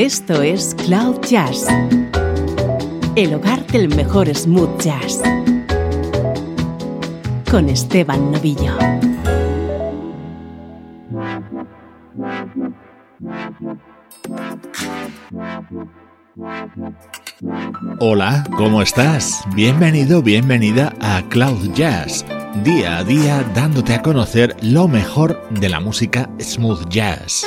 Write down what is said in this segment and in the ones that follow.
Esto es Cloud Jazz, el hogar del mejor smooth jazz, con Esteban Novillo. Hola, ¿cómo estás? Bienvenido, bienvenida a Cloud Jazz, día a día dándote a conocer lo mejor de la música smooth jazz.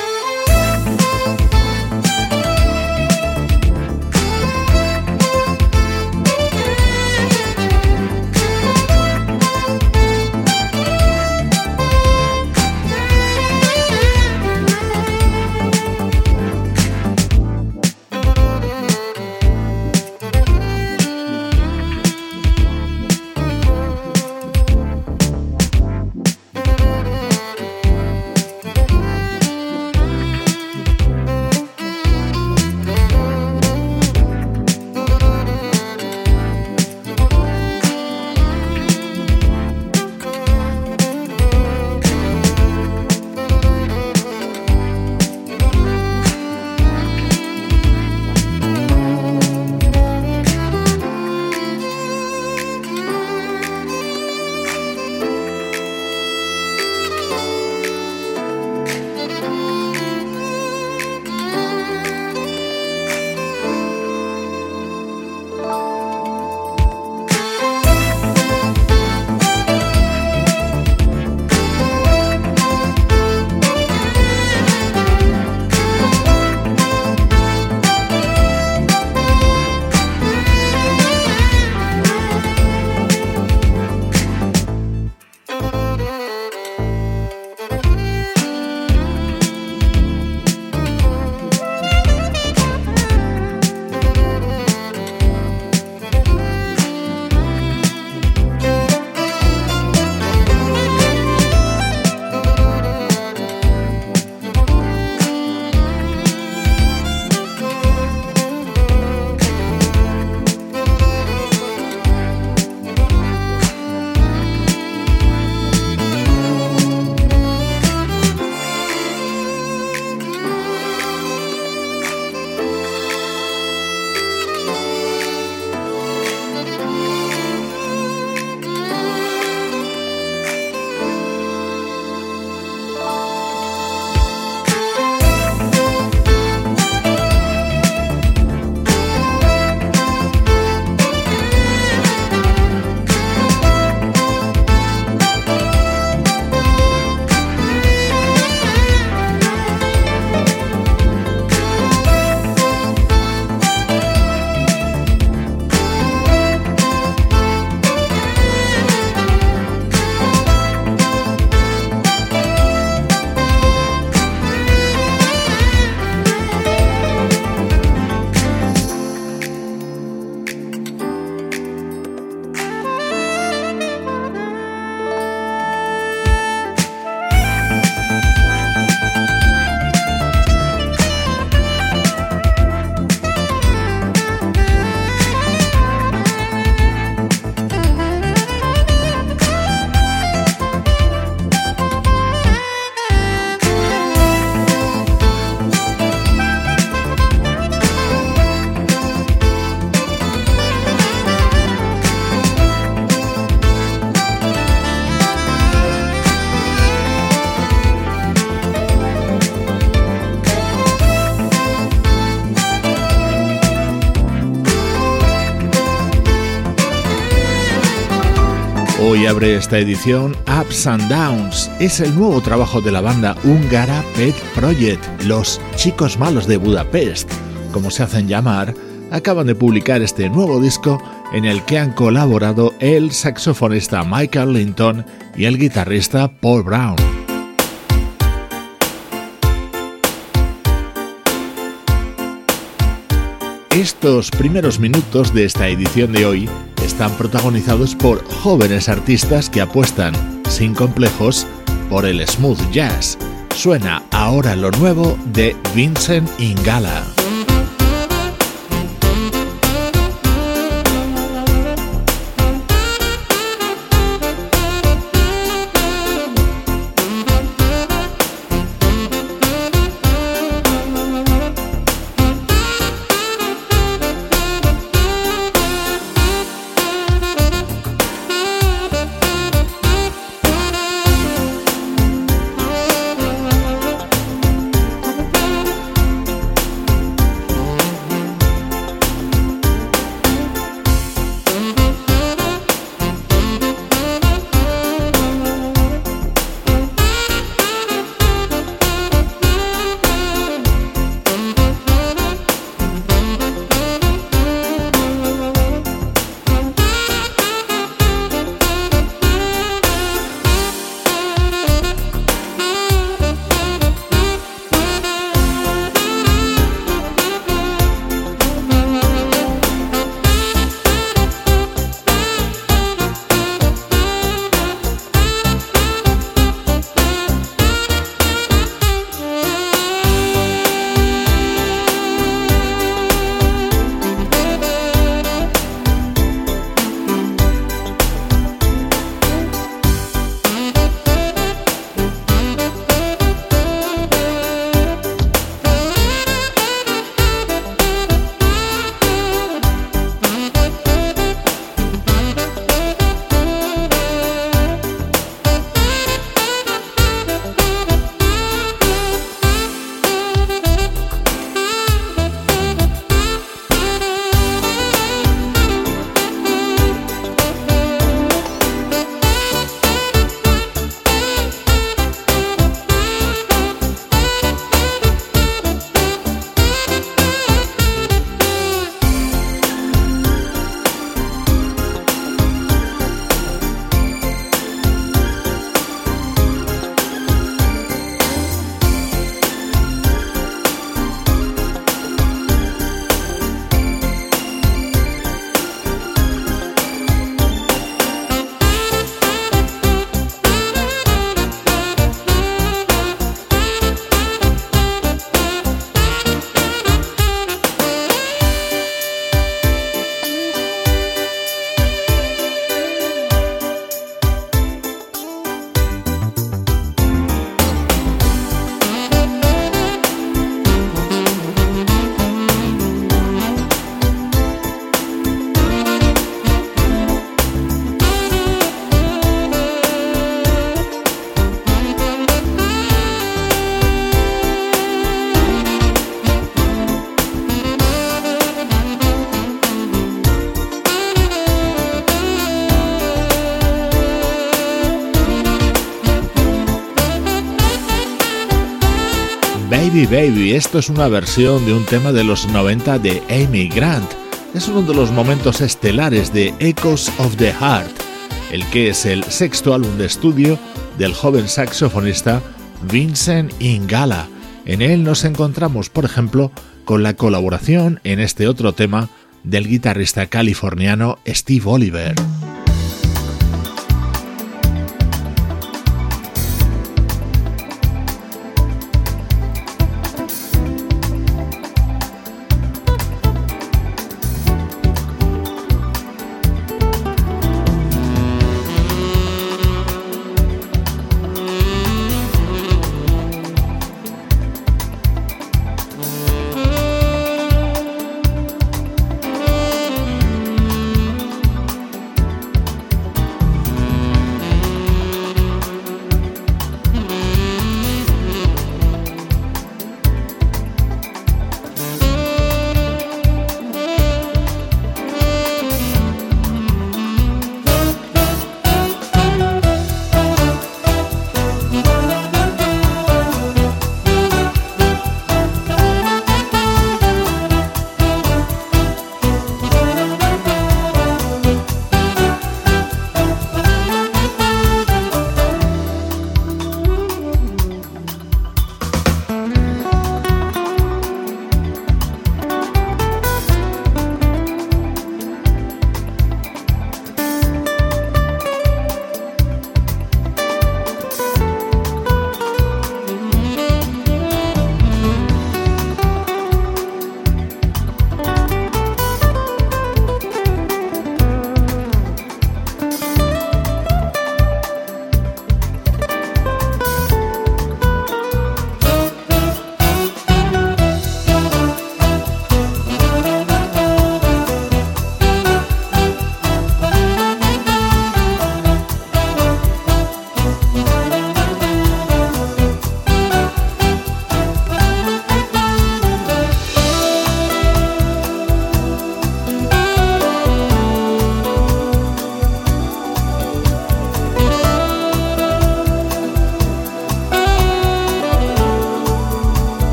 Esta edición Ups and Downs. Es el nuevo trabajo de la banda húngara Pet Project, los chicos malos de Budapest, como se hacen llamar, acaban de publicar este nuevo disco en el que han colaborado el saxofonista Michael Linton y el guitarrista Paul Brown. Estos primeros minutos de esta edición de hoy están protagonizados por jóvenes artistas que apuestan, sin complejos, por el smooth jazz. Suena ahora lo nuevo de Vincent Ingala. Baby. Esto es una versión de un tema de los 90 de Amy Grant. Es uno de los momentos estelares de Echoes of the Heart, el que es el sexto álbum de estudio del joven saxofonista Vincent Ingala. En él nos encontramos, por ejemplo, con la colaboración en este otro tema del guitarrista californiano Steve Oliver.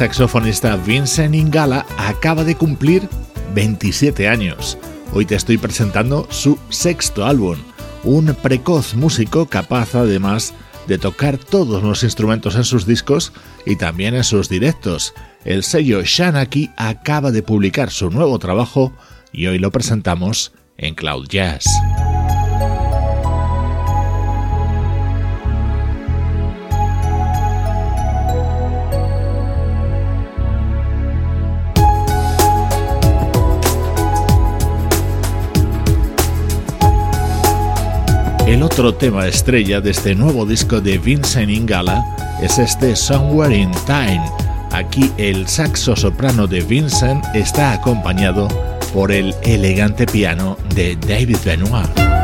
Saxofonista Vincent Ingala acaba de cumplir 27 años. Hoy te estoy presentando su sexto álbum, un precoz músico capaz además de tocar todos los instrumentos en sus discos y también en sus directos. El sello Shanaki acaba de publicar su nuevo trabajo y hoy lo presentamos en Cloud Jazz. Otro tema estrella de este nuevo disco de Vincent Ingala es este Somewhere in Time. Aquí el saxo soprano de Vincent está acompañado por el elegante piano de David Benoit.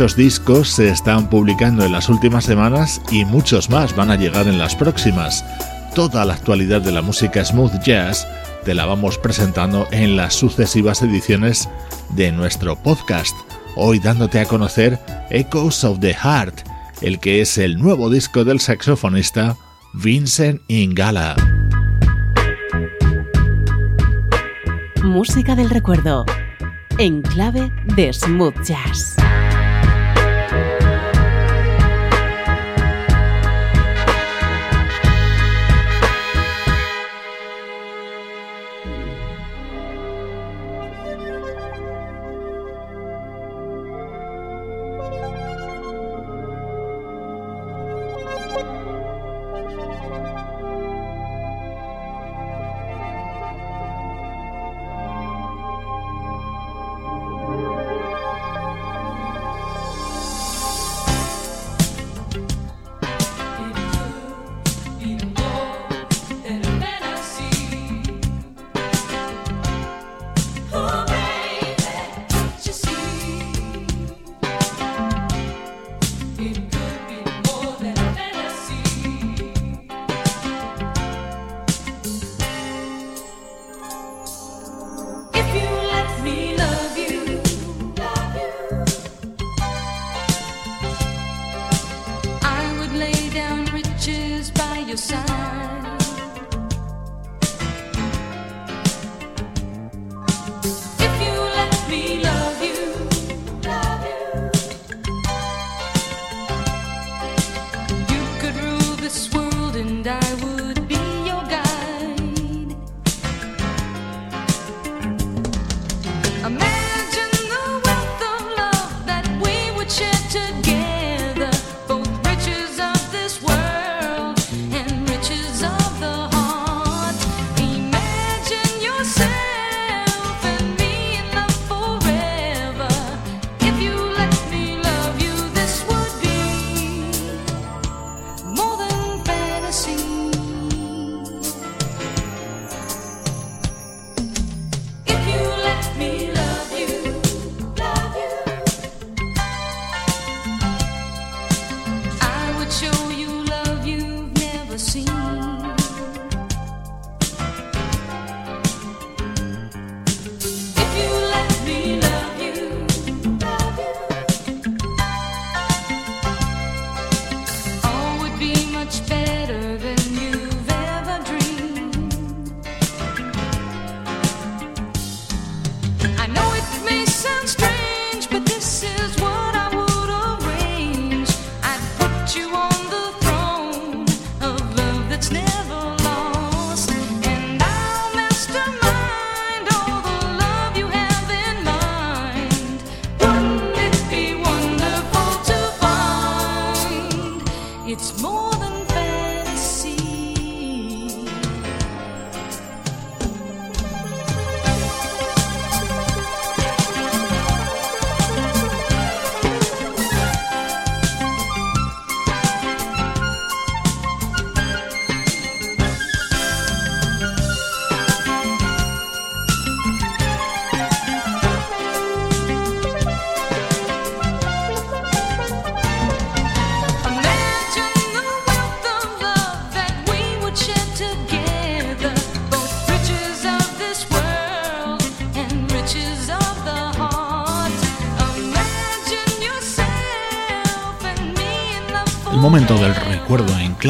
Muchos discos se están publicando en las últimas semanas y muchos más van a llegar en las próximas. Toda la actualidad de la música smooth jazz te la vamos presentando en las sucesivas ediciones de nuestro podcast. Hoy dándote a conocer Echoes of the Heart, el que es el nuevo disco del saxofonista Vincent Ingala. Música del recuerdo, en clave de smooth jazz.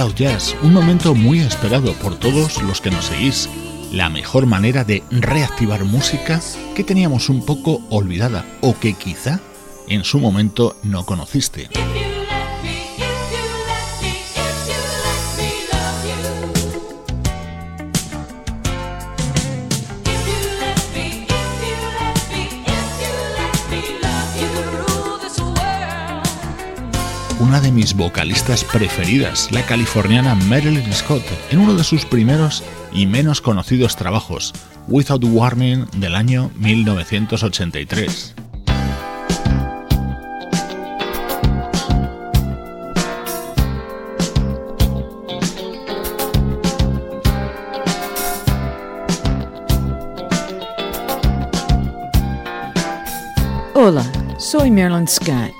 Cloud Jazz, un momento muy esperado por todos los que nos seguís, la mejor manera de reactivar música que teníamos un poco olvidada o que quizá en su momento no conociste. De mis vocalistas preferidas, la californiana Marilyn Scott, en uno de sus primeros y menos conocidos trabajos, Without Warning del año 1983. Hola, soy Marilyn Scott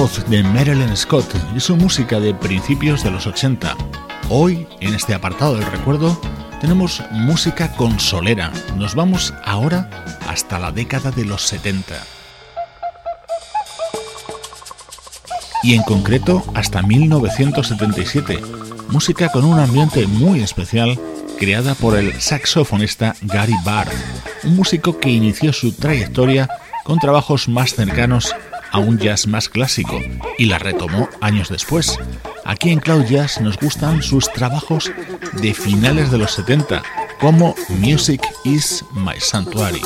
de Marilyn Scott y su música de principios de los 80. Hoy, en este apartado del recuerdo, tenemos música consolera. Nos vamos ahora hasta la década de los 70. y en concreto hasta 1977, música con un ambiente muy especial creada por el saxofonista Gary Barr, un músico que inició su trayectoria con trabajos más cercanos un jazz más clásico y la retomó años después. Aquí en Cloud Jazz nos gustan sus trabajos de finales de los 70, como Music is My Sanctuary.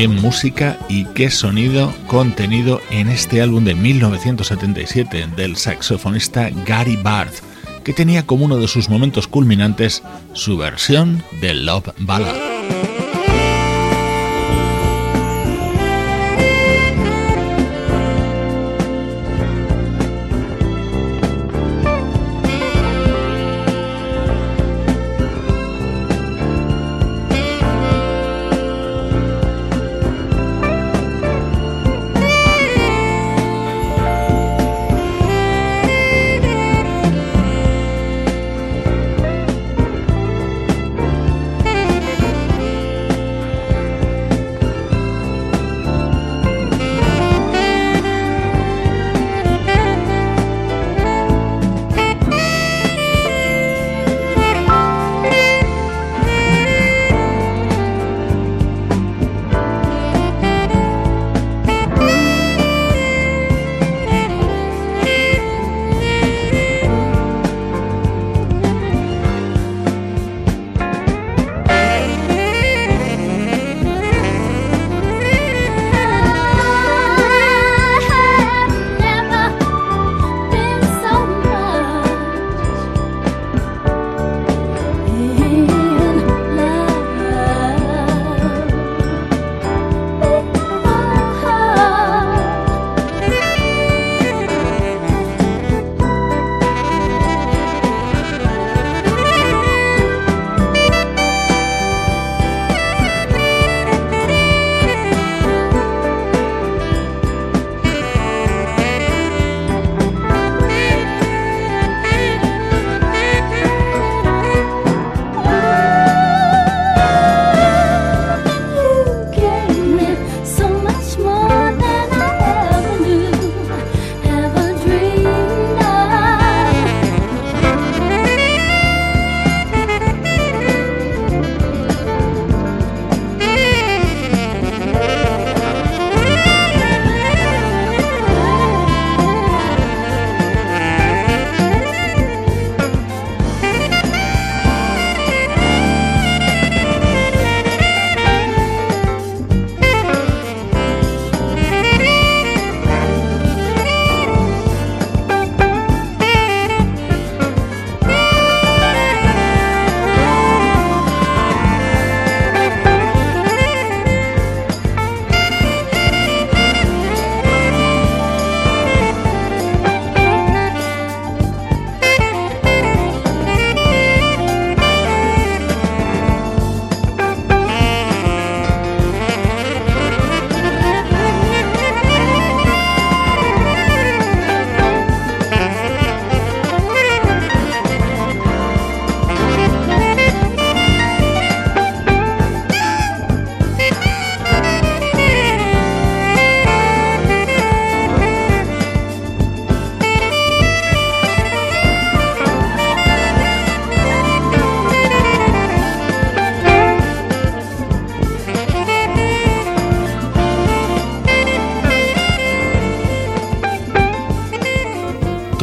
Qué música y qué sonido contenido en este álbum de 1977 del saxofonista Gary Barth, que tenía como uno de sus momentos culminantes su versión de Love Ballad.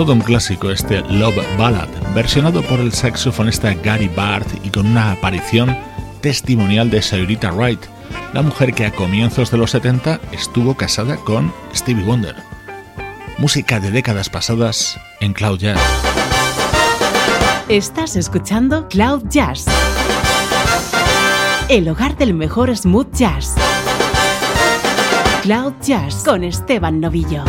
Todo un clásico este Love Ballad, versionado por el saxofonista Gary Barth y con una aparición testimonial de Sayrita Wright, la mujer que a comienzos de los 70 estuvo casada con Stevie Wonder. Música de décadas pasadas en Cloud Jazz. Estás escuchando Cloud Jazz, el hogar del mejor smooth jazz. Cloud Jazz con Esteban Novillo.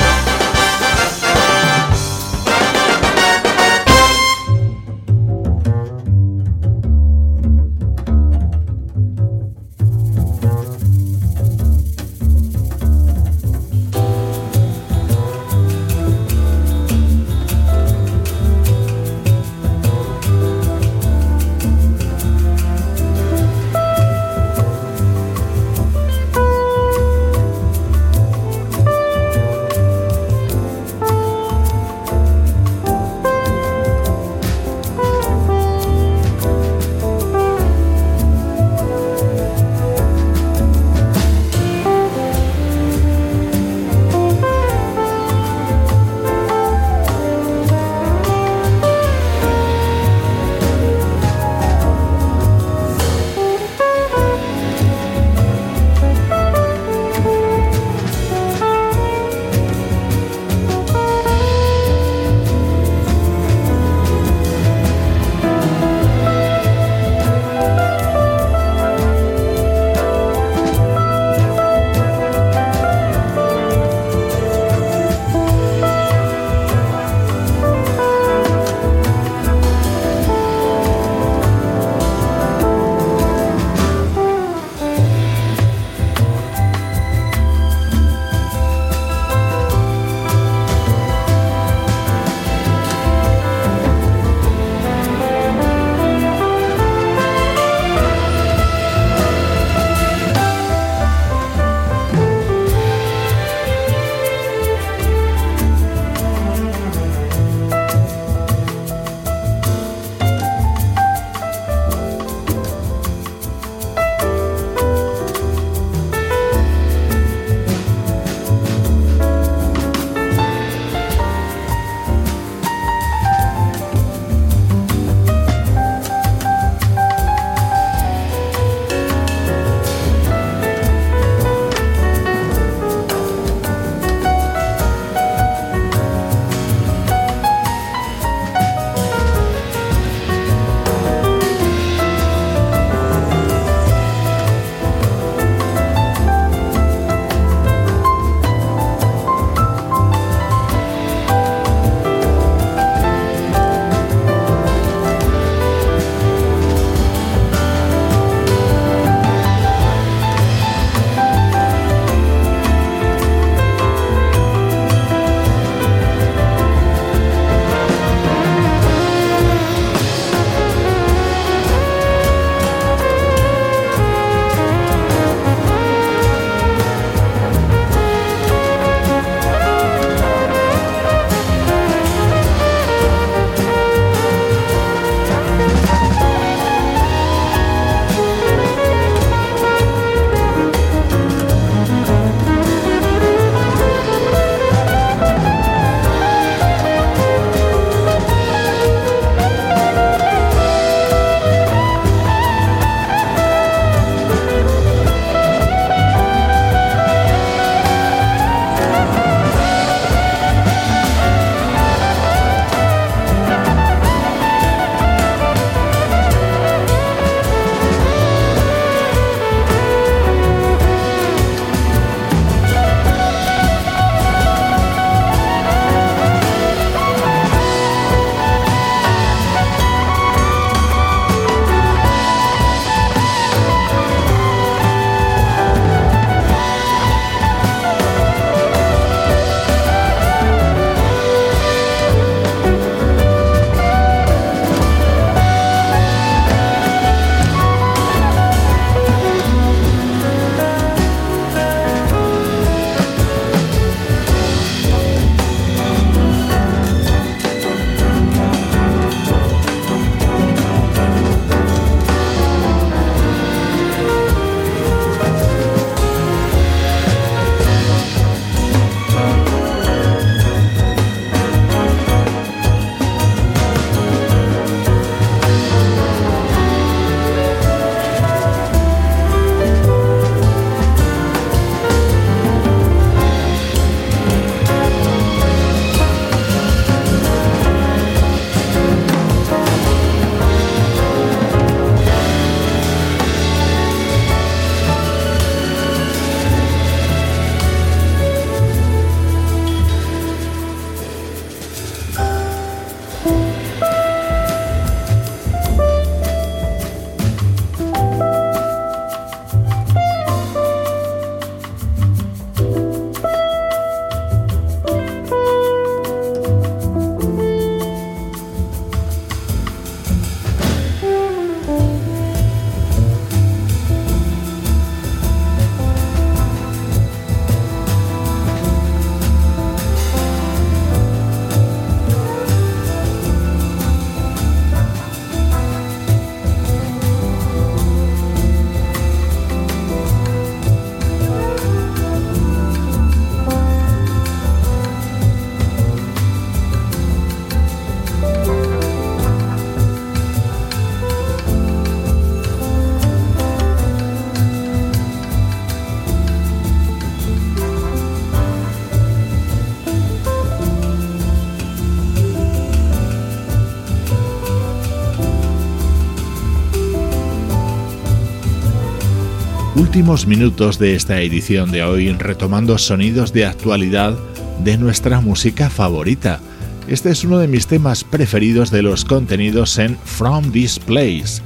Últimos minutos de esta edición de hoy retomando sonidos de actualidad de nuestra música favorita. Este es uno de mis temas preferidos de los contenidos en From This Place.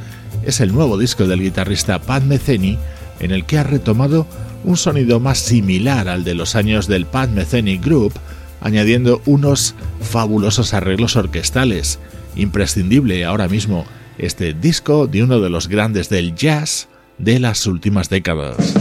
Es el nuevo disco del guitarrista Pat Metheny en el que ha retomado un sonido más similar al de los años del Pat Metheny Group, añadiendo unos fabulosos arreglos orquestales. Imprescindible ahora mismo este disco de uno de los grandes del jazz de las últimas décadas.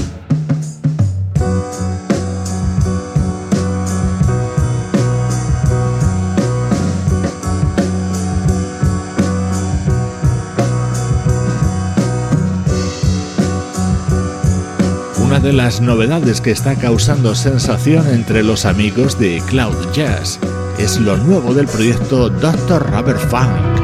Una de las novedades que está causando sensación entre los amigos de Cloud Jazz es lo nuevo del proyecto Dr. Rubber Funk.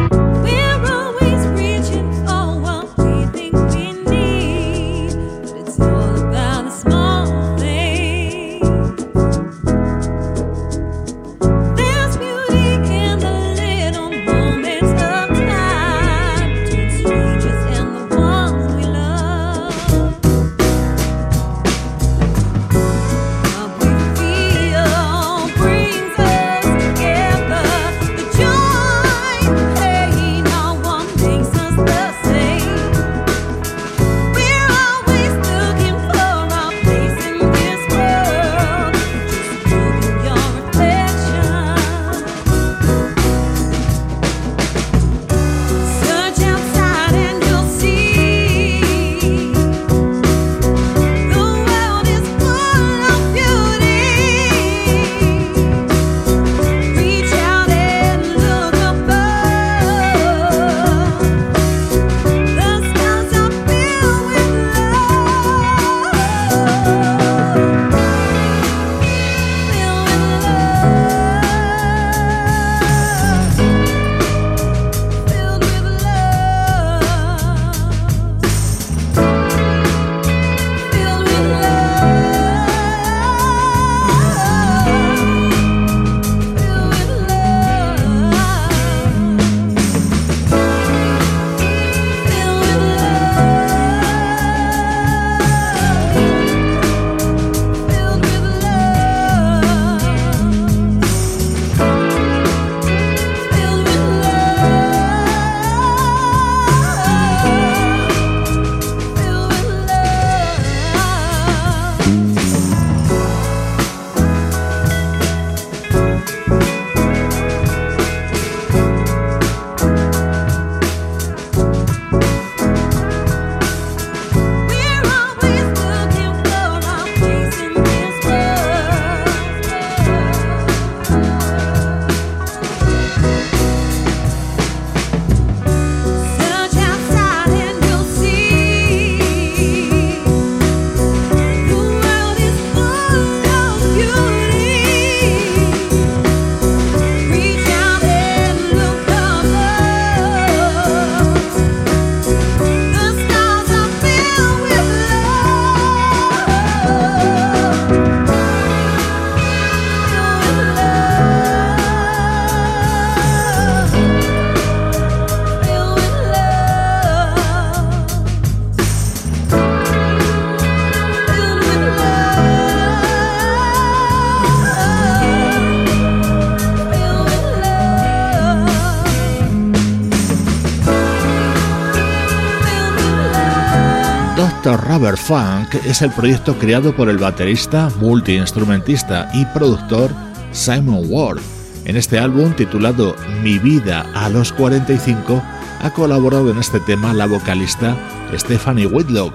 Rubber Funk es el proyecto creado por el baterista, multiinstrumentista y productor Simon Ward. En este álbum titulado Mi vida a los 45 ha colaborado en este tema la vocalista Stephanie Whitlock.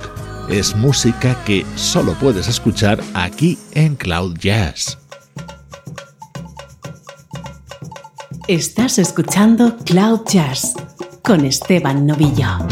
Es música que solo puedes escuchar aquí en Cloud Jazz. Estás escuchando Cloud Jazz con Esteban Novillo.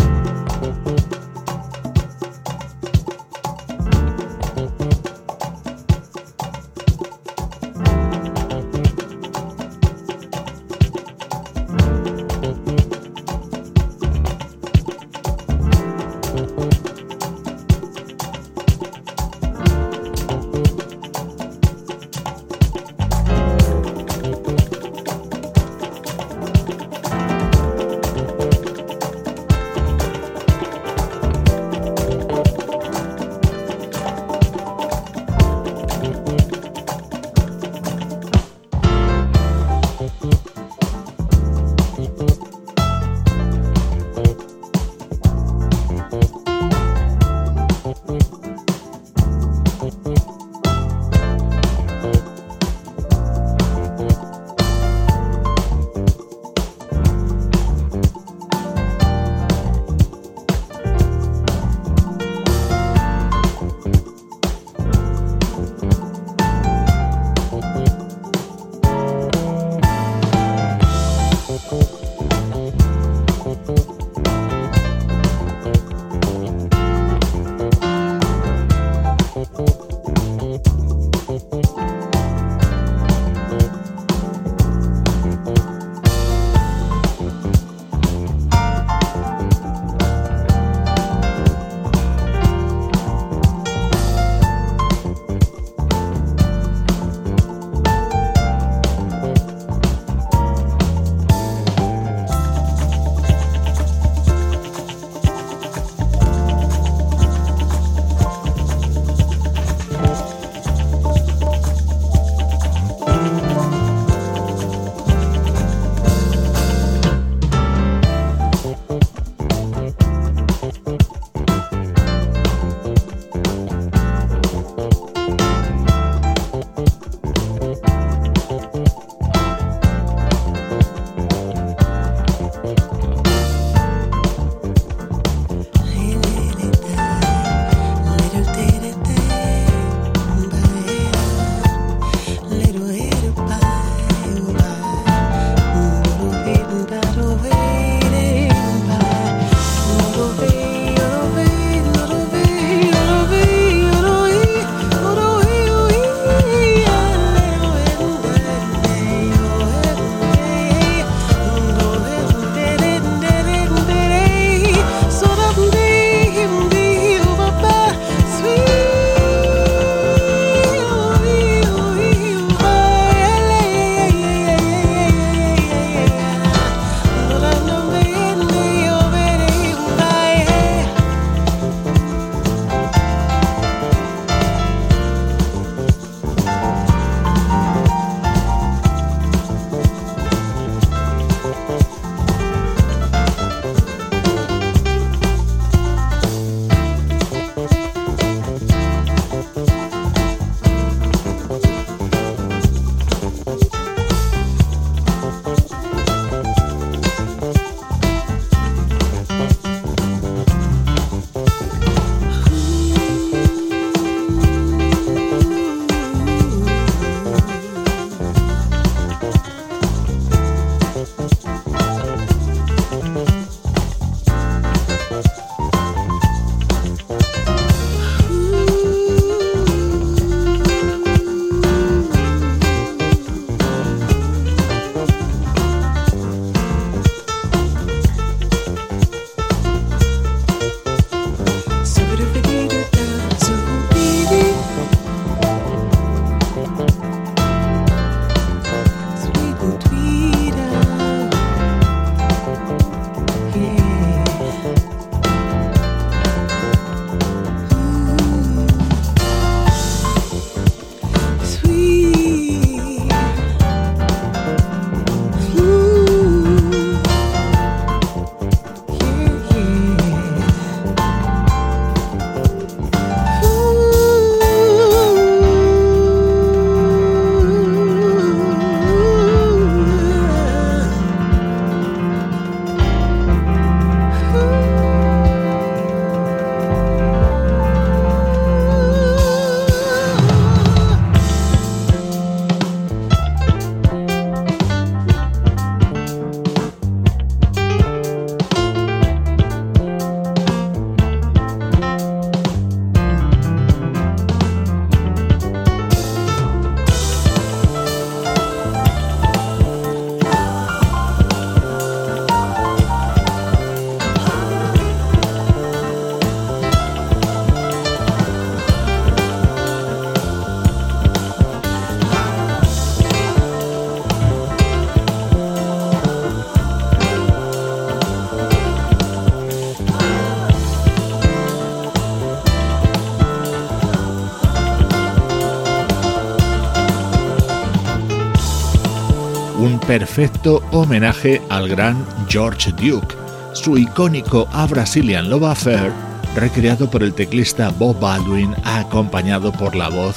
Perfecto homenaje al gran George Duke, su icónico A Brazilian Love Affair, recreado por el teclista Bob Baldwin acompañado por la voz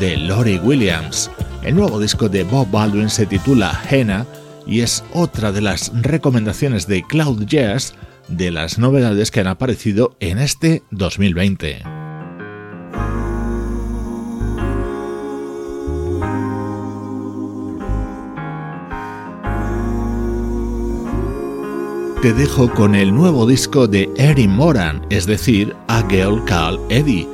de Lori Williams. El nuevo disco de Bob Baldwin se titula Henna y es otra de las recomendaciones de Cloud Jazz de las novedades que han aparecido en este 2020. Te dejo con el nuevo disco de Eddie Moran, es decir, A Girl Called Eddie.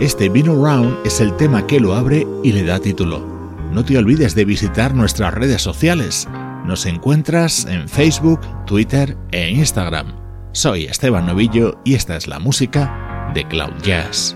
Este Been Around es el tema que lo abre y le da título. No te olvides de visitar nuestras redes sociales. Nos encuentras en Facebook, Twitter e Instagram. Soy Esteban Novillo y esta es la música de Cloud Jazz.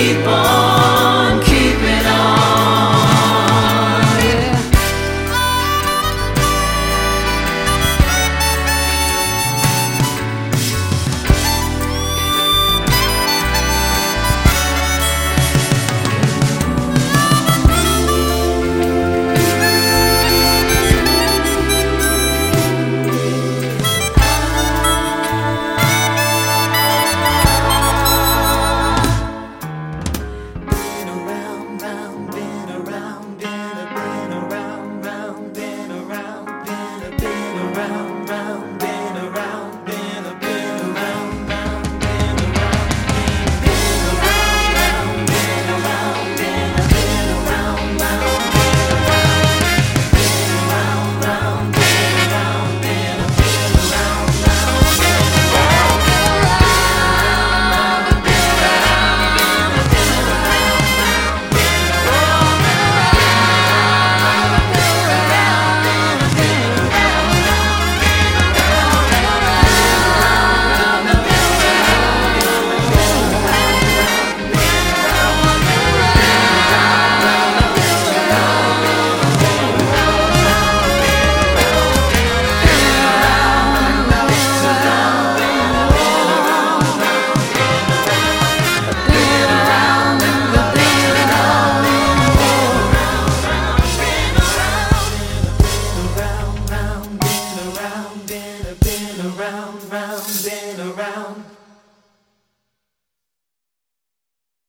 people.